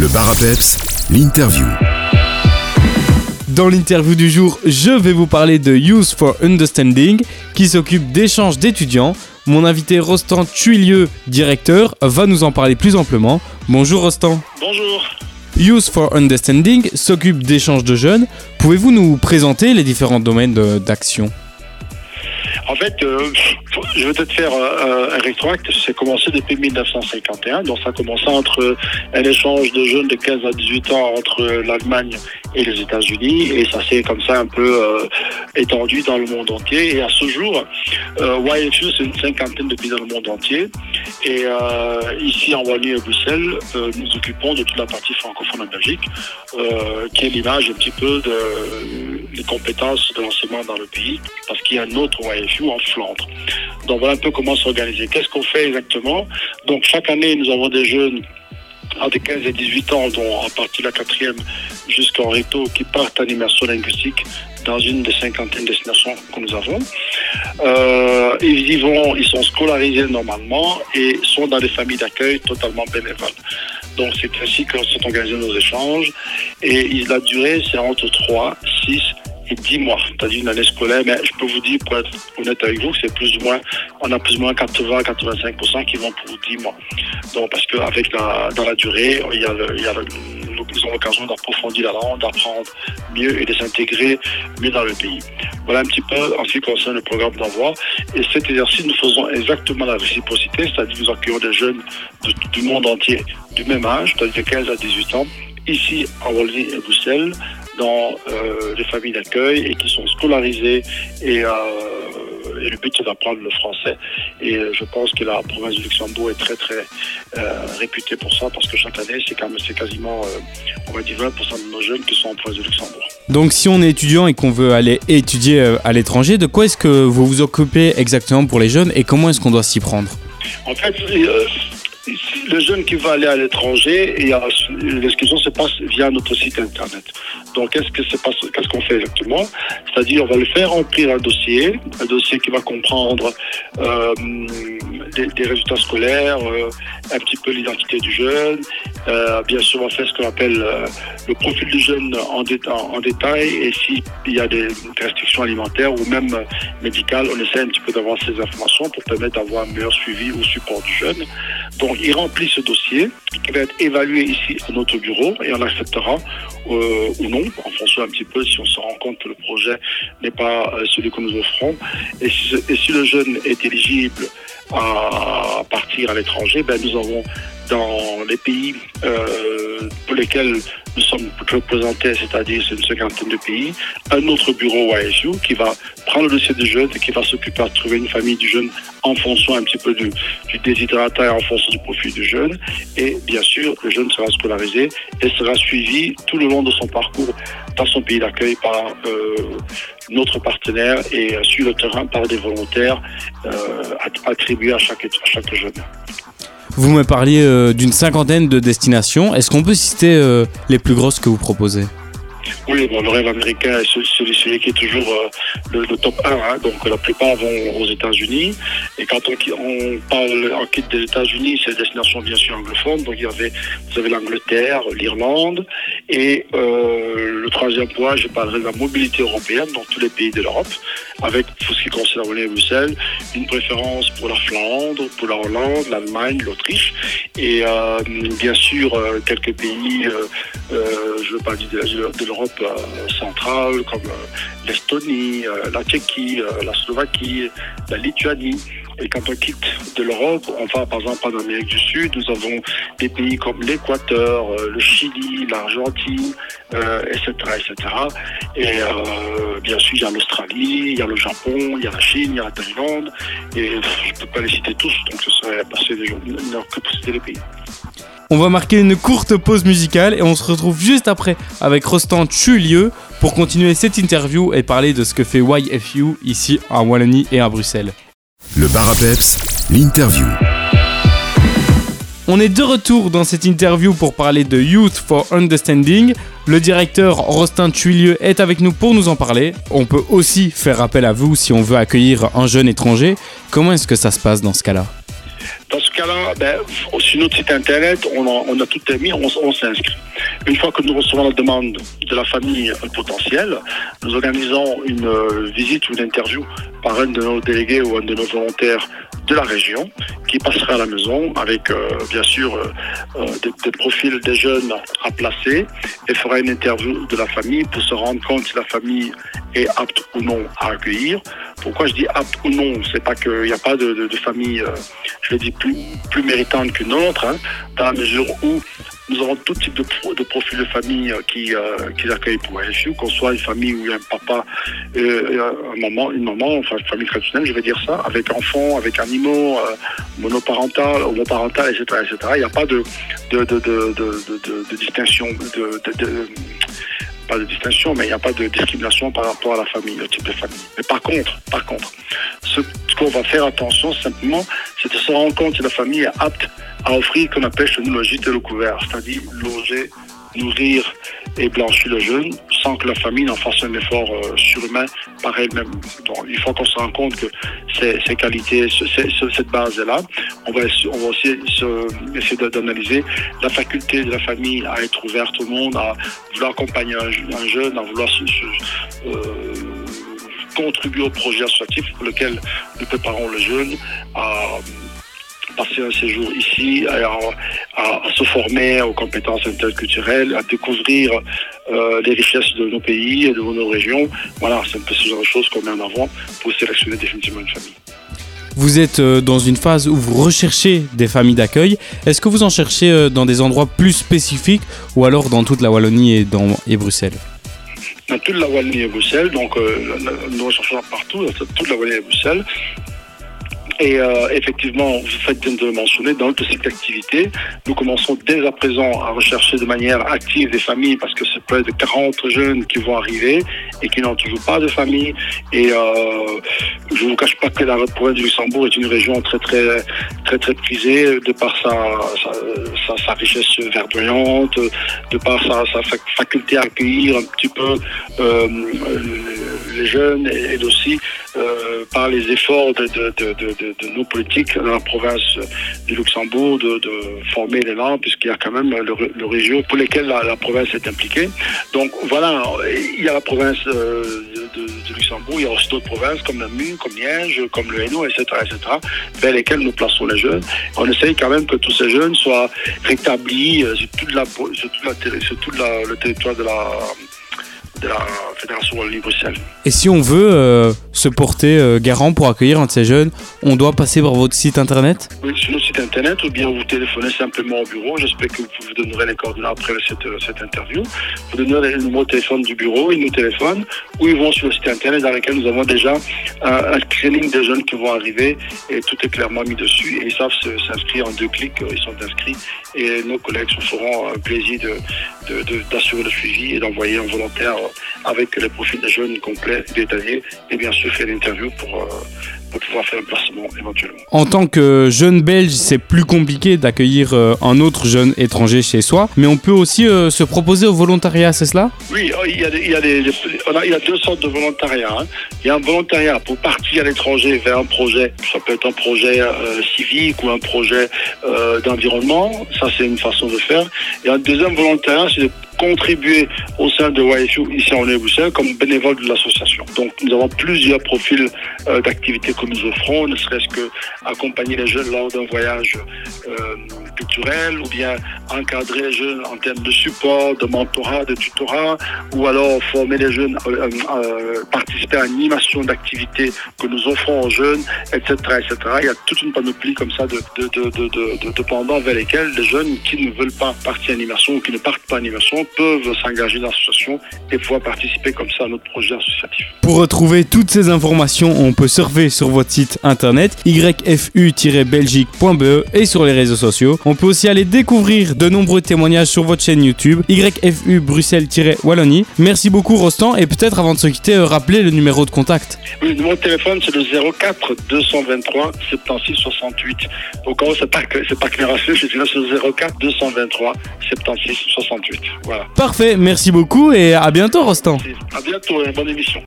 Le bar à peps, l'interview. Dans l'interview du jour, je vais vous parler de Youth for Understanding, qui s'occupe d'échanges d'étudiants. Mon invité Rostand Tuilieu, directeur, va nous en parler plus amplement. Bonjour Rostand. Bonjour. Youth for Understanding s'occupe d'échanges de jeunes. Pouvez-vous nous présenter les différents domaines d'action? En fait, euh, je vais peut-être faire euh, un rétroact. C'est commencé depuis 1951. Donc, ça a commencé entre un échange de jeunes de 15 à 18 ans entre l'Allemagne et les États-Unis. Et ça s'est comme ça un peu euh, étendu dans le monde entier. Et à ce jour, euh, YFU, c'est une cinquantaine de pays dans le monde entier. Et euh, ici, en Wallonie et Bruxelles, euh, nous occupons de toute la partie francophone en Belgique, euh, qui est l'image un petit peu de, des compétences de l'enseignement dans le pays, parce qu'il y a un autre YFU en Flandre. Donc voilà un peu comment s'organiser. Qu'est-ce qu'on fait exactement? Donc chaque année, nous avons des jeunes entre 15 et 18 ans, dont en partie la quatrième jusqu'en réto, qui partent en immersion linguistique dans une des cinquantaines de destinations que nous avons. Euh, ils y vont, ils sont scolarisés normalement et sont dans des familles d'accueil totalement bénévoles. Donc c'est ainsi que sont organisés nos échanges. Et la durée, c'est entre 3, 6 et 10 mois, c'est-à-dire une année scolaire. Mais je peux vous dire, pour être honnête avec vous, que c'est plus ou moins, on a plus ou moins 80-85% qui vont pour 10 mois. Donc parce qu'avec la, dans la durée, il y a, ils ont l'occasion d'approfondir la langue, d'apprendre mieux et de s'intégrer mieux dans le pays. Voilà un petit peu en ce qui concerne le programme d'envoi. Et cet exercice, nous faisons exactement la réciprocité, c'est-à-dire nous accueillons des jeunes du monde entier du même âge, c'est-à-dire de 15 à 18 ans, ici en Wallonie et Bruxelles, dans euh, des familles d'accueil et qui sont scolarisés et, euh, et le but c'est d'apprendre le français et euh, je pense que la province du Luxembourg est très très euh, réputée pour ça parce que chaque année c'est quand même c'est quasiment on va dire 20% de nos jeunes qui sont en province du Luxembourg. Donc si on est étudiant et qu'on veut aller étudier à l'étranger, de quoi est-ce que vous vous occupez exactement pour les jeunes et comment est-ce qu'on doit s'y prendre? En fait, le jeune qui va aller à l'étranger, l'inscription se passe via notre site internet. Donc, qu'est-ce qu'on fait exactement? C'est-à-dire, on va le faire remplir un dossier, un dossier qui va comprendre euh, des, résultats scolaires, euh, un petit peu l'identité du jeune. Euh, bien sûr, on va faire ce qu'on appelle le profil du jeune en, déta- en détail, et s'il y a des restrictions alimentaires ou même médicales, on essaie un petit peu d'avoir ces informations pour permettre d'avoir un meilleur suivi ou support du jeune. Donc, il remplit ce dossier qui va être évalué ici à notre bureau et on acceptera euh, ou non, en fonction un petit peu si on se rend compte que le projet n'est pas euh, celui que nous offrons. Et si, et si le jeune est éligible à partir à l'étranger, ben, nous avons dans les pays euh, pour lesquels nous sommes représentés, c'est-à-dire c'est une cinquantaine de pays, un autre bureau YSU qui va prendre le dossier du jeune et qui va s'occuper de trouver une famille du jeune en fonction un petit peu du, du et en fonction du profil du jeune. Et bien sûr, le jeune sera scolarisé et sera suivi tout le long de son parcours dans son pays d'accueil par euh, notre partenaire et sur le terrain par des volontaires euh, att- attribués à à chaque jeune. Vous me parliez euh, d'une cinquantaine de destinations. Est-ce qu'on peut citer euh, les plus grosses que vous proposez? Oui, bon, le rêve américain est ce- celui, celui qui est toujours euh, le, top 1. hein. donc la plupart vont aux États-Unis. Et quand on, parle en quitte des États-Unis, c'est des destinations bien sûr anglophones. Donc il y avait, vous avez l'Angleterre, l'Irlande. Et le troisième point, je parlerai de la mobilité européenne dans tous les pays de l'Europe, avec pour ce qui concerne et Bruxelles, une préférence pour la Flandre, pour la Hollande, l'Allemagne, l'Autriche. Et euh, bien sûr, euh, quelques pays, euh, euh, je veux pas dire de, de l'Europe euh, centrale, comme l'Estonie, la Tchéquie, la Slovaquie, la Lituanie. Et quand on quitte de l'Europe, on va par exemple en Amérique du Sud, nous avons des pays comme l'Équateur, euh, le Chili, l'Argentine, euh, etc., etc. Et euh, bien sûr, il y a l'Australie, il y a le Japon, il y a la Chine, il y a la Thaïlande. Et je ne peux pas les citer tous, donc ce serait passer des heure que pour citer les pays. On va marquer une courte pause musicale et on se retrouve juste après avec Rostand Chulieu pour continuer cette interview et parler de ce que fait YFU ici à Wallonie et à Bruxelles. Le bar l'interview. On est de retour dans cette interview pour parler de Youth for Understanding. Le directeur Rostin Tuilieu est avec nous pour nous en parler. On peut aussi faire appel à vous si on veut accueillir un jeune étranger. Comment est-ce que ça se passe dans ce cas-là? Dans ce cas-là, ben, sur notre site internet, on a, tout mis, on, on s'inscrit. Une fois que nous recevons la demande de la famille potentielle, nous organisons une euh, visite ou une interview par un de nos délégués ou un de nos volontaires de la région qui passera à la maison avec euh, bien sûr euh, euh, des, profils des jeunes à placer et fera une interview de la famille pour se rendre compte si la famille est apte ou non à accueillir. Pourquoi je dis apte ou non? C'est pas qu'il n'y a pas de, famille, je le dis, plus, plus méritante qu'une autre, hein, dans la mesure où nous avons tout type de, pro, de profil de famille euh, qui, euh, accueillent pour LSU, qu'on soit une famille où il y a un papa, euh, un maman, une maman, enfin une famille traditionnelle, je vais dire ça, avec enfants, avec animaux, euh, monoparental, homoparental, etc., etc. Il n'y a pas de, distinction, pas de distinction, mais il n'y a pas de discrimination par rapport à la famille, le type de famille. Mais par contre, par contre, ce qu'on va faire attention simplement, c'est de se rendre compte que la famille est apte à offrir qu'on appelle chez nous le gîte le couvert, c'est-à-dire loger, nourrir et blanchir le jeune sans que la famille n'en fasse un effort euh, surhumain par elle-même. Donc il faut qu'on se rende compte que ces, qualités, cette base est là. On va, on va aussi essayer d'analyser la faculté de la famille à être ouverte au monde, à vouloir accompagner un, un jeune, à vouloir euh, contribuer au projet associatif pour lequel nous préparons le jeune à passer un séjour ici, à, se former aux compétences interculturelles, à découvrir euh, les richesses de nos pays et de nos régions. Voilà, c'est un peu ce genre de choses qu'on met en avant pour sélectionner définitivement une famille. Vous êtes euh, dans une phase où vous recherchez des familles d'accueil. Est-ce que vous en cherchez euh, dans des endroits plus spécifiques ou alors dans toute la Wallonie et, dans, et Bruxelles? Toute la Wallonie et Bruxelles, donc euh, nous recherchons partout, toute la Wallonie et Bruxelles. Et euh, effectivement, vous faites bien de le mentionner, dans notre cycle d'activité, nous commençons dès à présent à rechercher de manière active des familles parce que c'est près de 40 jeunes qui vont arriver et qui n'ont toujours pas de famille. Et euh, je ne vous cache pas que la province du Luxembourg est une région très très très très prisée de par sa, sa, sa, richesse verdoyante, de par sa, sa, faculté à accueillir un petit peu euh, les jeunes et, aussi euh, par les efforts de, de, de, de, nos politiques dans la province du Luxembourg de, former les langues, puisqu'il y a quand même le, le région pour lesquelles la, la, province est impliquée. Donc voilà, il y a la province euh, de, Luxembourg, il y a aussi d'autres provinces comme la Mune, comme Liège, comme le Hainaut, etc., etc., vers lesquelles nous plaçons les jeunes. On essaye quand même que tous ces jeunes soient rétablis euh, sur toute la, sur toute la, sur tout la, le territoire de la de la Fédération Wallonie-Bruxelles. Et si on veut euh, se porter euh, garant pour accueillir un de ces jeunes, on doit passer par votre site internet? Oui, sur notre site internet, ou bien vous téléphonez simplement au bureau. J'espère que vous vous donnerez les coordonnées après cette, euh, cette interview. Vous donnerez le numéro de téléphone du bureau, ils nous téléphonent, ou ils vont sur le site internet dans lequel nous avons déjà un, un screening des jeunes qui vont arriver, et tout est clairement mis dessus, et ils savent s'inscrire en deux clics, ils sont inscrits, et nos collègues se feront un plaisir d'assurer de, de, le suivi et d'envoyer un volontaire avec les profils des jeunes complets, détaillés, et bien sûr faire l'interview pour, pour pouvoir faire un placement éventuellement. En tant que jeune belge, c'est plus compliqué d'accueillir euh, un autre jeune étranger chez soi, mais on peut aussi euh, se proposer au volontariat, c'est cela? Oui, oh, il y, a, il, y a des, on a, il y a deux sortes de volontariat. Hein. Il y a un volontariat pour partir à l'étranger vers un projet, ça peut être un projet euh, civique ou un projet euh, d'environnement, ça c'est une façon de faire. Et un deuxième volontariat, c'est de contribuer au sein de YSU ici en Bruxelles comme bénévole de l'association. Donc nous avons plusieurs profils euh, d'activités que nous offrons, ne serait-ce que accompagner les jeunes lors d'un voyage euh, culturel ou bien encadrer les jeunes en termes de support, de mentorat, de tutorat ou alors former les jeunes, euh, euh, participer à animation d'activités que nous offrons aux jeunes, etc., etc. Il y a toute une panoplie comme ça de, de, de, de, de, de pendants vers lesquels les jeunes qui ne veulent pas partir en animation ou qui ne partent pas en animation peuvent s'engager dans l'association et pouvoir participer comme ça à notre projet associatif. Pour retrouver toutes ces informations, on peut surfer sur votre site internet yfu-belgique.be et sur les réseaux sociaux. On peut aussi aller découvrir de nombreux témoignages sur votre chaîne YouTube YFU Bruxelles-Wallonie. Merci beaucoup Rostand et peut-être avant de se quitter, euh, rappeler le numéro de contact. Oui, le numéro de téléphone c'est le 04 223 76 68. Au cas où c'est pas, c'est pas clair à ce, je dis là c'est le 04 223 76 68. Voilà. Parfait, merci beaucoup et à bientôt Rostand. À bientôt, une bonne émission.